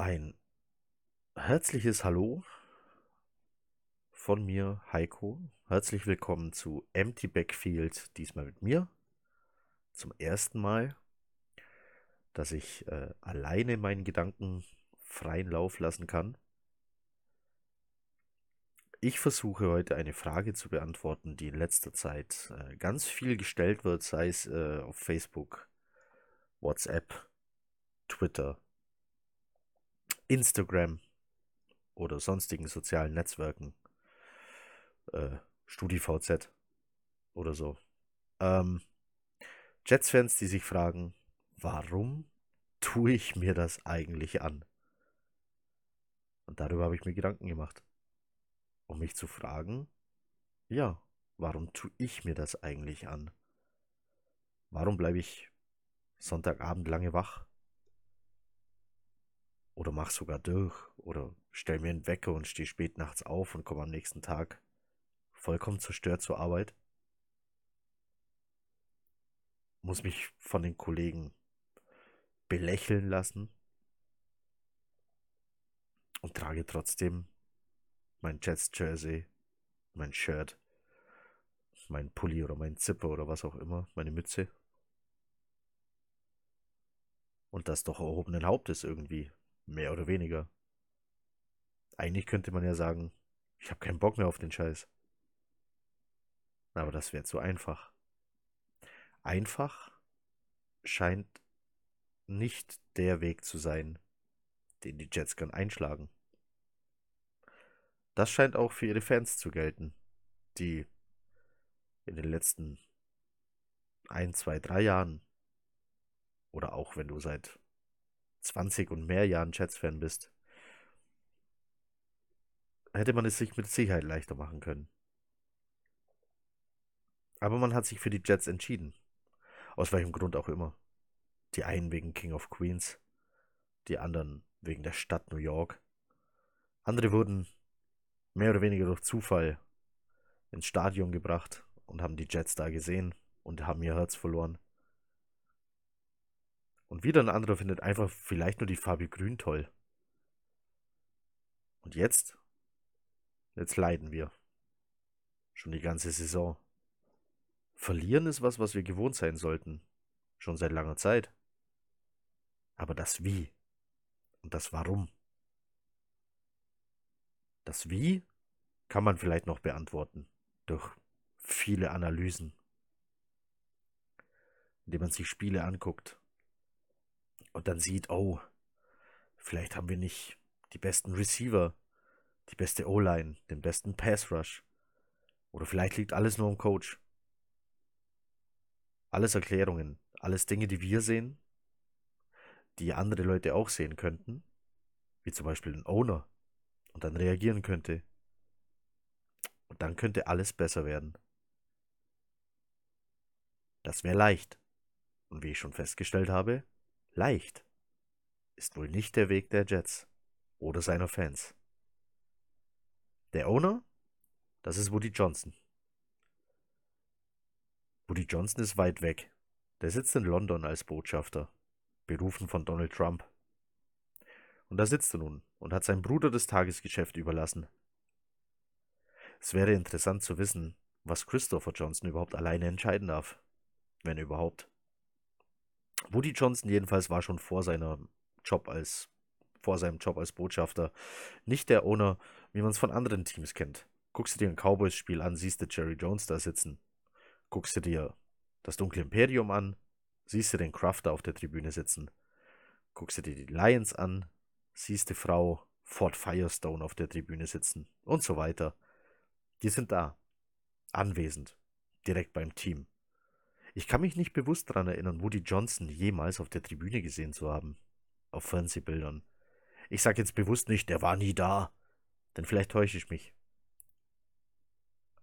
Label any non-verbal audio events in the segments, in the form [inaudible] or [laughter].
Ein herzliches Hallo von mir, Heiko. Herzlich willkommen zu Empty Backfield, diesmal mit mir. Zum ersten Mal, dass ich äh, alleine meinen Gedanken freien Lauf lassen kann. Ich versuche heute eine Frage zu beantworten, die in letzter Zeit äh, ganz viel gestellt wird, sei es äh, auf Facebook, WhatsApp, Twitter Instagram oder sonstigen sozialen Netzwerken. Äh, StudiVZ oder so. Ähm, Jets-Fans, die sich fragen, warum tue ich mir das eigentlich an? Und darüber habe ich mir Gedanken gemacht. Um mich zu fragen, ja, warum tue ich mir das eigentlich an? Warum bleibe ich Sonntagabend lange wach? Oder mach sogar durch. Oder stell mir einen Wecker und stehe spät nachts auf und komme am nächsten Tag vollkommen zerstört zur Arbeit. Muss mich von den Kollegen belächeln lassen. Und trage trotzdem mein Jets Jersey, mein Shirt, mein Pulli oder mein Zipper oder was auch immer, meine Mütze. Und das doch erhobenen Hauptes irgendwie. Mehr oder weniger. Eigentlich könnte man ja sagen, ich habe keinen Bock mehr auf den Scheiß. Aber das wäre zu einfach. Einfach scheint nicht der Weg zu sein, den die Jets gern einschlagen. Das scheint auch für ihre Fans zu gelten, die in den letzten ein, zwei, drei Jahren oder auch wenn du seit 20 und mehr Jahren Jets-Fan bist, hätte man es sich mit Sicherheit leichter machen können. Aber man hat sich für die Jets entschieden. Aus welchem Grund auch immer. Die einen wegen King of Queens, die anderen wegen der Stadt New York. Andere wurden mehr oder weniger durch Zufall ins Stadion gebracht und haben die Jets da gesehen und haben ihr Herz verloren. Und wieder ein anderer findet einfach vielleicht nur die Farbe Grün toll. Und jetzt? Jetzt leiden wir. Schon die ganze Saison. Verlieren ist was, was wir gewohnt sein sollten. Schon seit langer Zeit. Aber das Wie und das Warum. Das Wie kann man vielleicht noch beantworten durch viele Analysen, indem man sich Spiele anguckt, und dann sieht, oh, vielleicht haben wir nicht die besten Receiver, die beste O-Line, den besten Pass Rush. Oder vielleicht liegt alles nur am Coach. Alles Erklärungen, alles Dinge, die wir sehen, die andere Leute auch sehen könnten, wie zum Beispiel ein Owner, und dann reagieren könnte. Und dann könnte alles besser werden. Das wäre leicht. Und wie ich schon festgestellt habe, Leicht ist wohl nicht der Weg der Jets oder seiner Fans. Der Owner, das ist Woody Johnson. Woody Johnson ist weit weg. Der sitzt in London als Botschafter, berufen von Donald Trump. Und da sitzt er nun und hat seinem Bruder das Tagesgeschäft überlassen. Es wäre interessant zu wissen, was Christopher Johnson überhaupt alleine entscheiden darf, wenn überhaupt. Woody Johnson jedenfalls war schon vor seiner Job als vor seinem Job als Botschafter nicht der Owner, wie man es von anderen Teams kennt. Guckst du dir ein Cowboys-Spiel an, siehst du Jerry Jones da sitzen. Guckst du dir das Dunkle Imperium an, siehst du den Crafter auf der Tribüne sitzen. Guckst du dir die Lions an, siehst du Frau Fort Firestone auf der Tribüne sitzen und so weiter. Die sind da, anwesend, direkt beim Team. Ich kann mich nicht bewusst daran erinnern, Woody Johnson jemals auf der Tribüne gesehen zu haben. Auf Fernsehbildern. Ich sage jetzt bewusst nicht, der war nie da. Denn vielleicht täusche ich mich.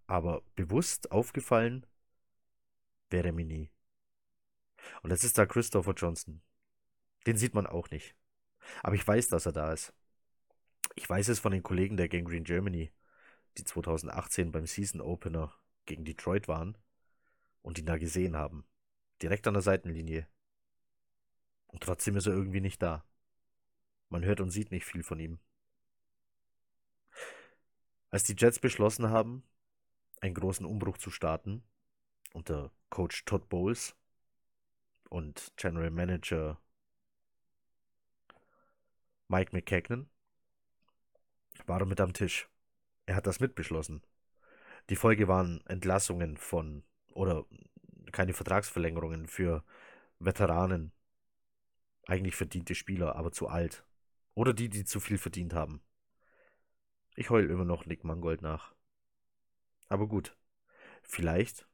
Aber bewusst aufgefallen wäre mir nie. Und das ist da Christopher Johnson. Den sieht man auch nicht. Aber ich weiß, dass er da ist. Ich weiß es von den Kollegen der Gangrene Germany, die 2018 beim Season Opener gegen Detroit waren und ihn da gesehen haben. Direkt an der Seitenlinie. Und trotzdem ist er irgendwie nicht da. Man hört und sieht nicht viel von ihm. Als die Jets beschlossen haben, einen großen Umbruch zu starten, unter Coach Todd Bowles und General Manager Mike McKagan, war er mit am Tisch. Er hat das mitbeschlossen. Die Folge waren Entlassungen von oder keine Vertragsverlängerungen für Veteranen, eigentlich verdiente Spieler, aber zu alt. Oder die, die zu viel verdient haben. Ich heul immer noch Nick Mangold nach. Aber gut, vielleicht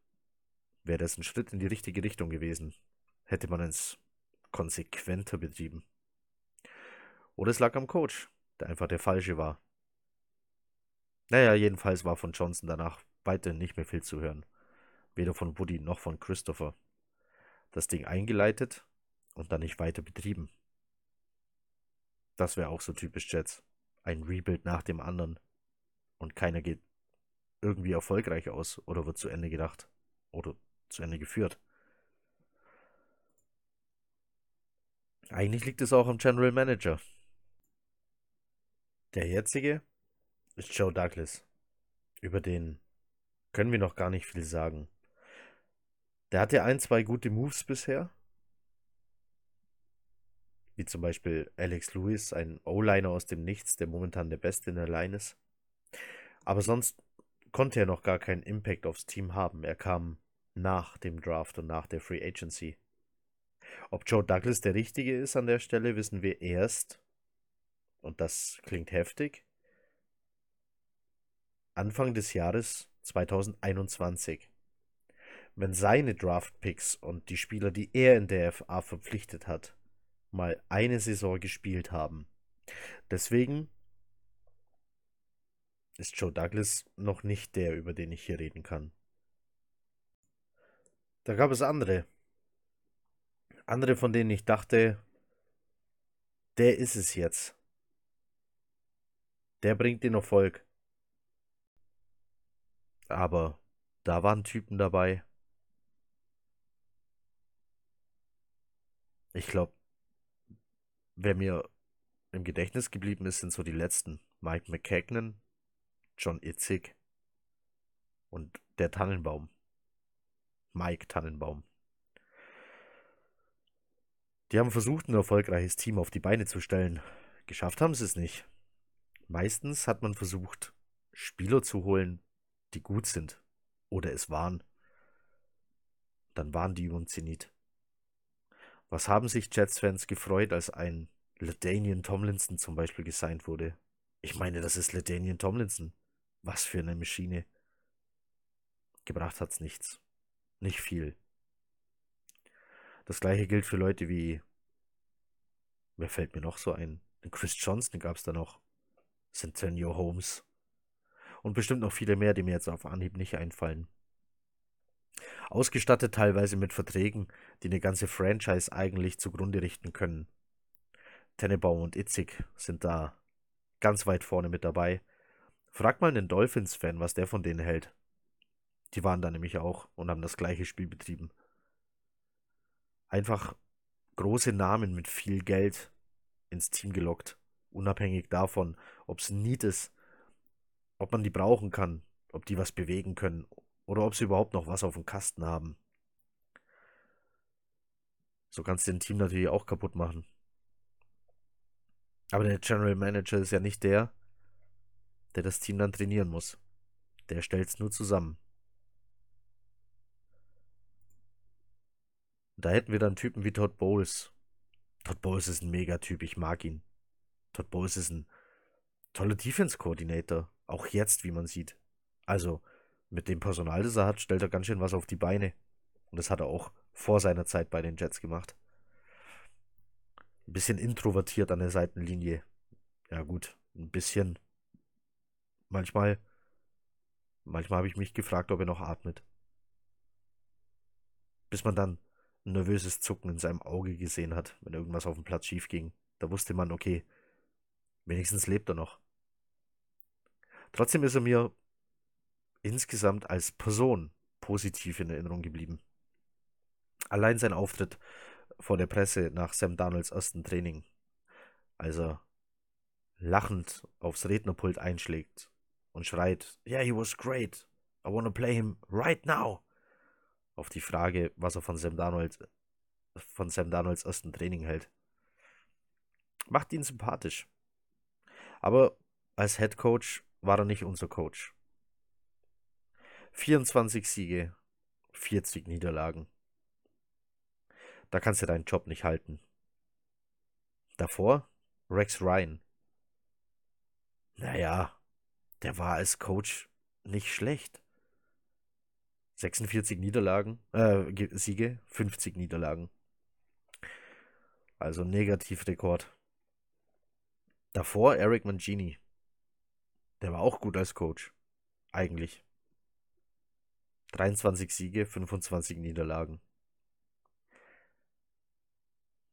wäre das ein Schritt in die richtige Richtung gewesen, hätte man es konsequenter betrieben. Oder es lag am Coach, der einfach der falsche war. Naja, jedenfalls war von Johnson danach weiterhin nicht mehr viel zu hören. Weder von Woody noch von Christopher. Das Ding eingeleitet und dann nicht weiter betrieben. Das wäre auch so typisch Jets. Ein Rebuild nach dem anderen. Und keiner geht irgendwie erfolgreich aus oder wird zu Ende gedacht oder zu Ende geführt. Eigentlich liegt es auch am General Manager. Der jetzige ist Joe Douglas. Über den können wir noch gar nicht viel sagen. Der hatte ein, zwei gute Moves bisher. Wie zum Beispiel Alex Lewis, ein O-Liner aus dem Nichts, der momentan der Beste in der Line ist. Aber sonst konnte er noch gar keinen Impact aufs Team haben. Er kam nach dem Draft und nach der Free Agency. Ob Joe Douglas der Richtige ist an der Stelle, wissen wir erst, und das klingt heftig, Anfang des Jahres 2021. Wenn seine Draft-Picks und die Spieler, die er in der FA verpflichtet hat, mal eine Saison gespielt haben. Deswegen ist Joe Douglas noch nicht der, über den ich hier reden kann. Da gab es andere. Andere, von denen ich dachte, der ist es jetzt. Der bringt den Erfolg. Aber da waren Typen dabei. Ich glaube, wer mir im Gedächtnis geblieben ist, sind so die letzten. Mike McKagan, John Itzig und der Tannenbaum. Mike Tannenbaum. Die haben versucht, ein erfolgreiches Team auf die Beine zu stellen. Geschafft haben sie es nicht. Meistens hat man versucht, Spieler zu holen, die gut sind. Oder es waren. Dann waren die über Zenit. Was haben sich Jets-Fans gefreut, als ein Ledanian Tomlinson zum Beispiel gesigned wurde? Ich meine, das ist Ledanian Tomlinson. Was für eine Maschine. Gebracht hat's nichts. Nicht viel. Das gleiche gilt für Leute wie. Wer fällt mir noch so ein? Chris Johnson es da noch. Centennial Holmes. Und bestimmt noch viele mehr, die mir jetzt auf Anhieb nicht einfallen. Ausgestattet teilweise mit Verträgen, die eine ganze Franchise eigentlich zugrunde richten können. Tennebaum und Itzig sind da ganz weit vorne mit dabei. Frag mal einen Dolphins-Fan, was der von denen hält. Die waren da nämlich auch und haben das gleiche Spiel betrieben. Einfach große Namen mit viel Geld ins Team gelockt. Unabhängig davon, ob es ein Need ist, ob man die brauchen kann, ob die was bewegen können oder ob sie überhaupt noch was auf dem Kasten haben. So kannst du den Team natürlich auch kaputt machen. Aber der General Manager ist ja nicht der, der das Team dann trainieren muss. Der stellt es nur zusammen. Da hätten wir dann Typen wie Todd Bowles. Todd Bowles ist ein Megatyp, ich mag ihn. Todd Bowles ist ein toller Defense-Coordinator. Auch jetzt, wie man sieht. Also, mit dem Personal, das er hat, stellt er ganz schön was auf die Beine. Und das hat er auch vor seiner Zeit bei den Jets gemacht. Ein bisschen introvertiert an der Seitenlinie. Ja, gut, ein bisschen. Manchmal, manchmal habe ich mich gefragt, ob er noch atmet. Bis man dann ein nervöses Zucken in seinem Auge gesehen hat, wenn irgendwas auf dem Platz schief ging. Da wusste man, okay, wenigstens lebt er noch. Trotzdem ist er mir insgesamt als Person positiv in Erinnerung geblieben. Allein sein Auftritt vor der Presse nach Sam Donalds ersten Training, als er lachend aufs Rednerpult einschlägt und schreit, Yeah, he was great. I want to play him right now. Auf die Frage, was er von Sam Darnold, von Sam Darnolds ersten Training hält. Macht ihn sympathisch. Aber als Head Coach war er nicht unser Coach. 24 Siege, 40 Niederlagen. Da kannst du deinen Job nicht halten. Davor Rex Ryan. Naja, der war als Coach nicht schlecht. 46 Niederlagen, äh, Siege, 50 Niederlagen. Also Negativrekord. Davor Eric Mangini. Der war auch gut als Coach. Eigentlich. 23 Siege, 25 Niederlagen.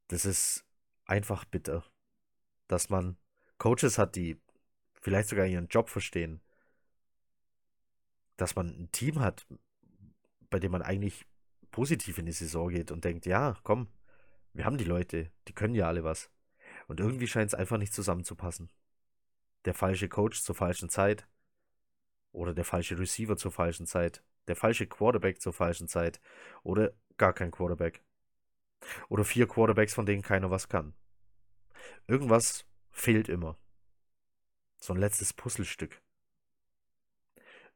Das ist einfach bitter, dass man Coaches hat, die vielleicht sogar ihren Job verstehen, dass man ein Team hat, bei dem man eigentlich positiv in die Saison geht und denkt, ja, komm, wir haben die Leute, die können ja alle was. Und irgendwie scheint es einfach nicht zusammenzupassen. Der falsche Coach zur falschen Zeit oder der falsche Receiver zur falschen Zeit der falsche Quarterback zur falschen Zeit oder gar kein Quarterback. Oder vier Quarterbacks, von denen keiner was kann. Irgendwas fehlt immer. So ein letztes Puzzlestück.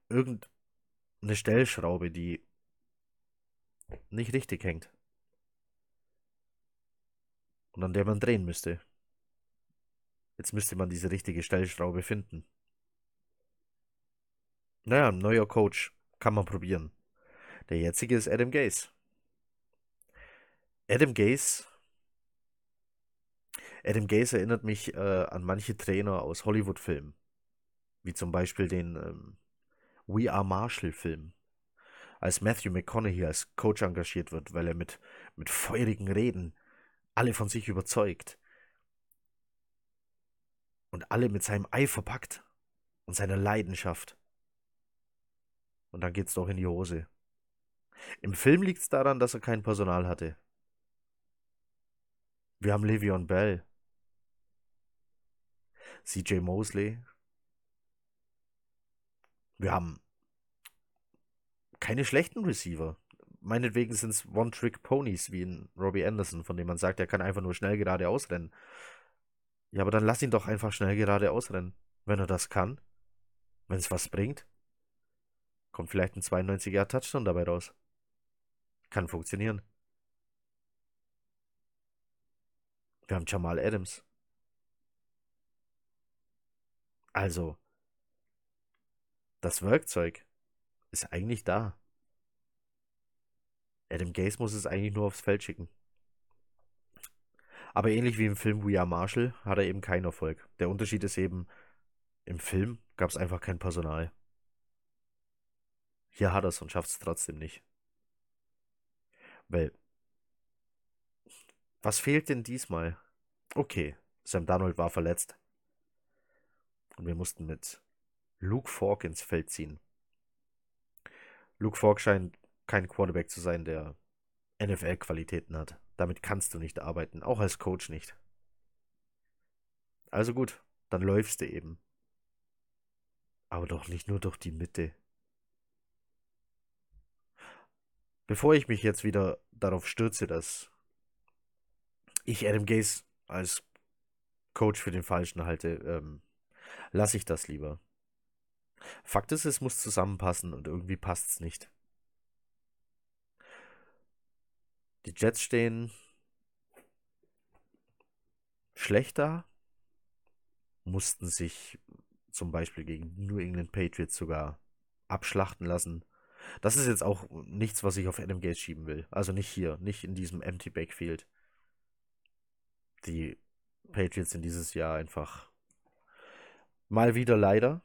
Irgendeine Stellschraube, die nicht richtig hängt. Und an der man drehen müsste. Jetzt müsste man diese richtige Stellschraube finden. Naja, neuer Coach. Kann man probieren. Der jetzige ist Adam Gaze. Adam Gaze. Adam Gaze erinnert mich äh, an manche Trainer aus Hollywood-Filmen. Wie zum Beispiel den ähm, We Are Marshall-Film. Als Matthew McConaughey als Coach engagiert wird, weil er mit, mit feurigen Reden alle von sich überzeugt. Und alle mit seinem Eifer packt und seiner Leidenschaft. Und dann geht's doch in die Hose. Im Film liegt's daran, dass er kein Personal hatte. Wir haben Le'Veon Bell, CJ Mosley. Wir haben keine schlechten Receiver. Meinetwegen sind es One-Trick-Ponys wie in Robbie Anderson, von dem man sagt, er kann einfach nur schnell gerade ausrennen. Ja, aber dann lass ihn doch einfach schnell gerade ausrennen, wenn er das kann. Wenn es was bringt. Kommt vielleicht ein 92er Touchdown dabei raus. Kann funktionieren. Wir haben Jamal Adams. Also, das Werkzeug ist eigentlich da. Adam Gaze muss es eigentlich nur aufs Feld schicken. Aber ähnlich wie im Film We Are Marshall hat er eben keinen Erfolg. Der Unterschied ist eben, im Film gab es einfach kein Personal. Hier hat er es und schafft es trotzdem nicht. Weil, was fehlt denn diesmal? Okay, Sam Darnold war verletzt. Und wir mussten mit Luke Falk ins Feld ziehen. Luke Falk scheint kein Quarterback zu sein, der NFL-Qualitäten hat. Damit kannst du nicht arbeiten, auch als Coach nicht. Also gut, dann läufst du eben. Aber doch nicht nur durch die Mitte. Bevor ich mich jetzt wieder darauf stürze, dass ich Adam Gaze als Coach für den Falschen halte, ähm, lasse ich das lieber. Fakt ist, es muss zusammenpassen und irgendwie passt es nicht. Die Jets stehen schlechter, mussten sich zum Beispiel gegen New England Patriots sogar abschlachten lassen. Das ist jetzt auch nichts, was ich auf Adam Gates schieben will. Also nicht hier, nicht in diesem Empty Backfield. Die Patriots sind dieses Jahr einfach mal wieder leider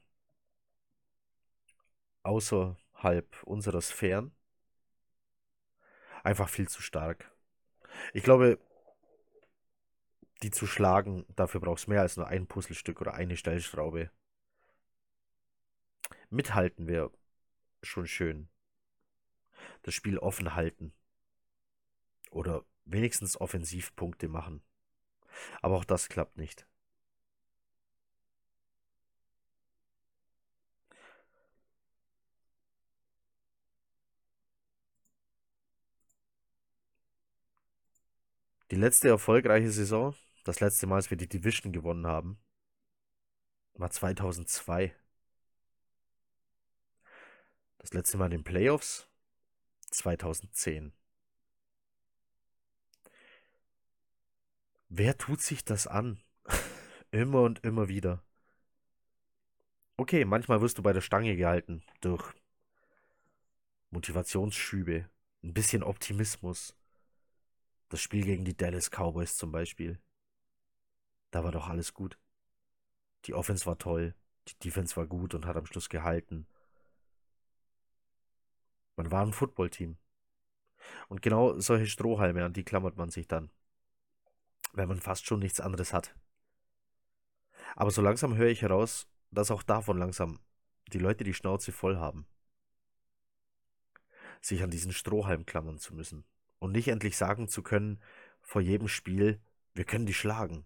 außerhalb unserer Sphären einfach viel zu stark. Ich glaube, die zu schlagen, dafür brauchst du mehr als nur ein Puzzlestück oder eine Stellschraube. Mithalten wäre schon schön. Das Spiel offen halten. Oder wenigstens Offensivpunkte machen. Aber auch das klappt nicht. Die letzte erfolgreiche Saison, das letzte Mal, als wir die Division gewonnen haben, war 2002. Das letzte Mal in den Playoffs 2010. Wer tut sich das an? [laughs] immer und immer wieder. Okay, manchmal wirst du bei der Stange gehalten durch Motivationsschübe, ein bisschen Optimismus. Das Spiel gegen die Dallas Cowboys zum Beispiel. Da war doch alles gut. Die Offense war toll, die Defense war gut und hat am Schluss gehalten. Man war ein Footballteam. Und genau solche Strohhalme, an die klammert man sich dann. Wenn man fast schon nichts anderes hat. Aber so langsam höre ich heraus, dass auch davon langsam die Leute die Schnauze voll haben. Sich an diesen Strohhalm klammern zu müssen. Und nicht endlich sagen zu können, vor jedem Spiel, wir können die schlagen.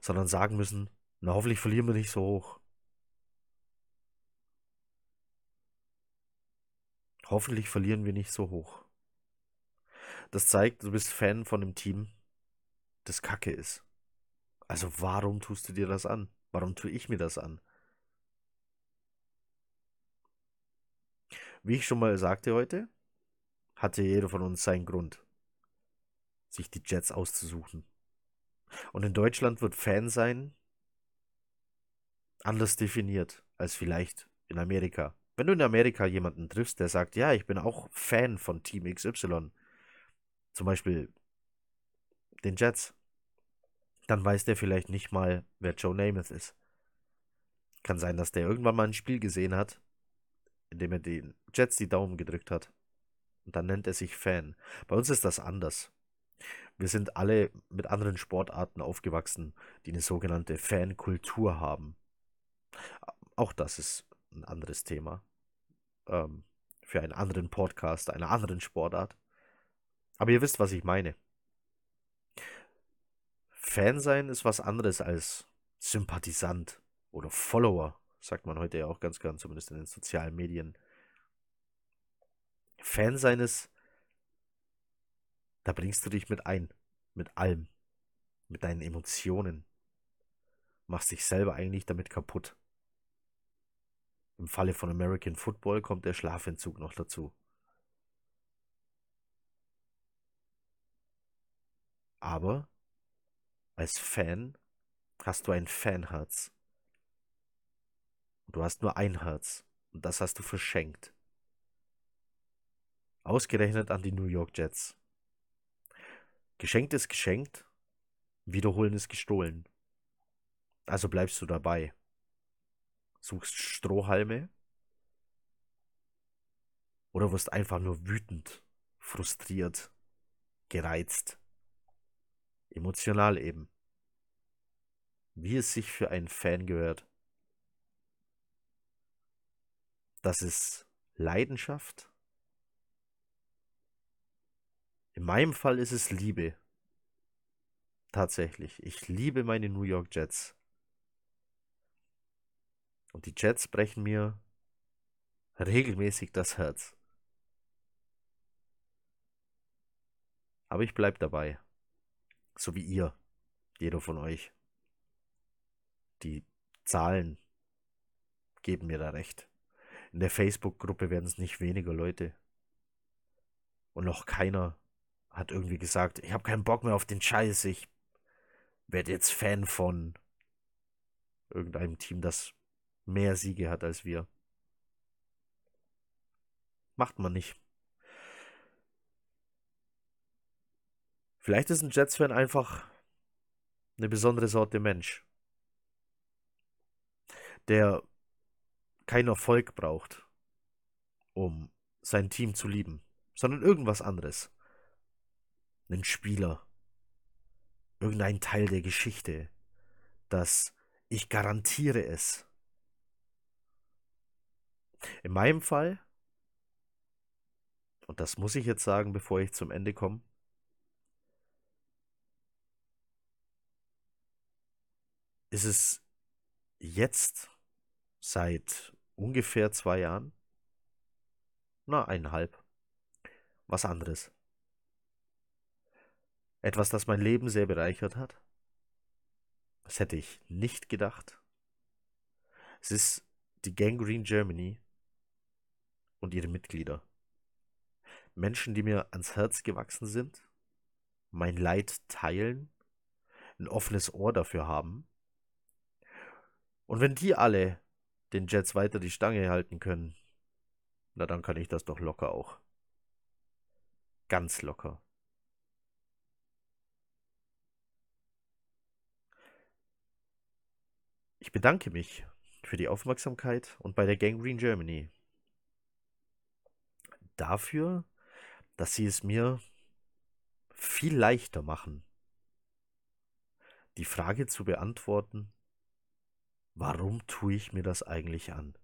Sondern sagen müssen, na hoffentlich verlieren wir nicht so hoch. Hoffentlich verlieren wir nicht so hoch. Das zeigt, du bist Fan von einem Team, das Kacke ist. Also warum tust du dir das an? Warum tue ich mir das an? Wie ich schon mal sagte heute, hatte jeder von uns seinen Grund, sich die Jets auszusuchen. Und in Deutschland wird Fan sein anders definiert als vielleicht in Amerika. Wenn du in Amerika jemanden triffst, der sagt, ja, ich bin auch Fan von Team XY, zum Beispiel den Jets, dann weiß der vielleicht nicht mal, wer Joe Namath ist. Kann sein, dass der irgendwann mal ein Spiel gesehen hat, in dem er den Jets die Daumen gedrückt hat. Und dann nennt er sich Fan. Bei uns ist das anders. Wir sind alle mit anderen Sportarten aufgewachsen, die eine sogenannte Fankultur haben. Auch das ist ein anderes Thema. Ähm, für einen anderen Podcast, einer anderen Sportart. Aber ihr wisst, was ich meine. Fan sein ist was anderes als Sympathisant oder Follower, sagt man heute ja auch ganz gern, zumindest in den sozialen Medien. Fan sein ist, da bringst du dich mit ein, mit allem, mit deinen Emotionen, machst dich selber eigentlich damit kaputt. Im Falle von American Football kommt der Schlafentzug noch dazu. Aber als Fan hast du ein Fanherz. Und du hast nur ein Herz. Und das hast du verschenkt. Ausgerechnet an die New York Jets. Geschenkt ist geschenkt, wiederholen ist gestohlen. Also bleibst du dabei suchst Strohhalme oder wirst einfach nur wütend, frustriert, gereizt, emotional eben, wie es sich für einen Fan gehört. Das ist Leidenschaft. In meinem Fall ist es Liebe. Tatsächlich. Ich liebe meine New York Jets. Und die Jets brechen mir regelmäßig das Herz. Aber ich bleib dabei. So wie ihr. Jeder von euch. Die Zahlen geben mir da recht. In der Facebook-Gruppe werden es nicht weniger Leute. Und noch keiner hat irgendwie gesagt, ich habe keinen Bock mehr auf den Scheiß, ich werde jetzt Fan von irgendeinem Team, das mehr Siege hat als wir. Macht man nicht. Vielleicht ist ein Jets-Fan einfach eine besondere Sorte Mensch, der keinen Erfolg braucht, um sein Team zu lieben, sondern irgendwas anderes. Einen Spieler, irgendein Teil der Geschichte, das ich garantiere es in meinem Fall, und das muss ich jetzt sagen, bevor ich zum Ende komme, ist es jetzt seit ungefähr zwei Jahren, na eineinhalb, was anderes. Etwas, das mein Leben sehr bereichert hat. Das hätte ich nicht gedacht. Es ist die Gangrene Germany und ihre Mitglieder. Menschen, die mir ans Herz gewachsen sind, mein Leid teilen, ein offenes Ohr dafür haben. Und wenn die alle den Jets weiter die Stange halten können, na dann kann ich das doch locker auch. Ganz locker. Ich bedanke mich für die Aufmerksamkeit und bei der Gangrene Germany dafür, dass sie es mir viel leichter machen, die Frage zu beantworten, warum tue ich mir das eigentlich an?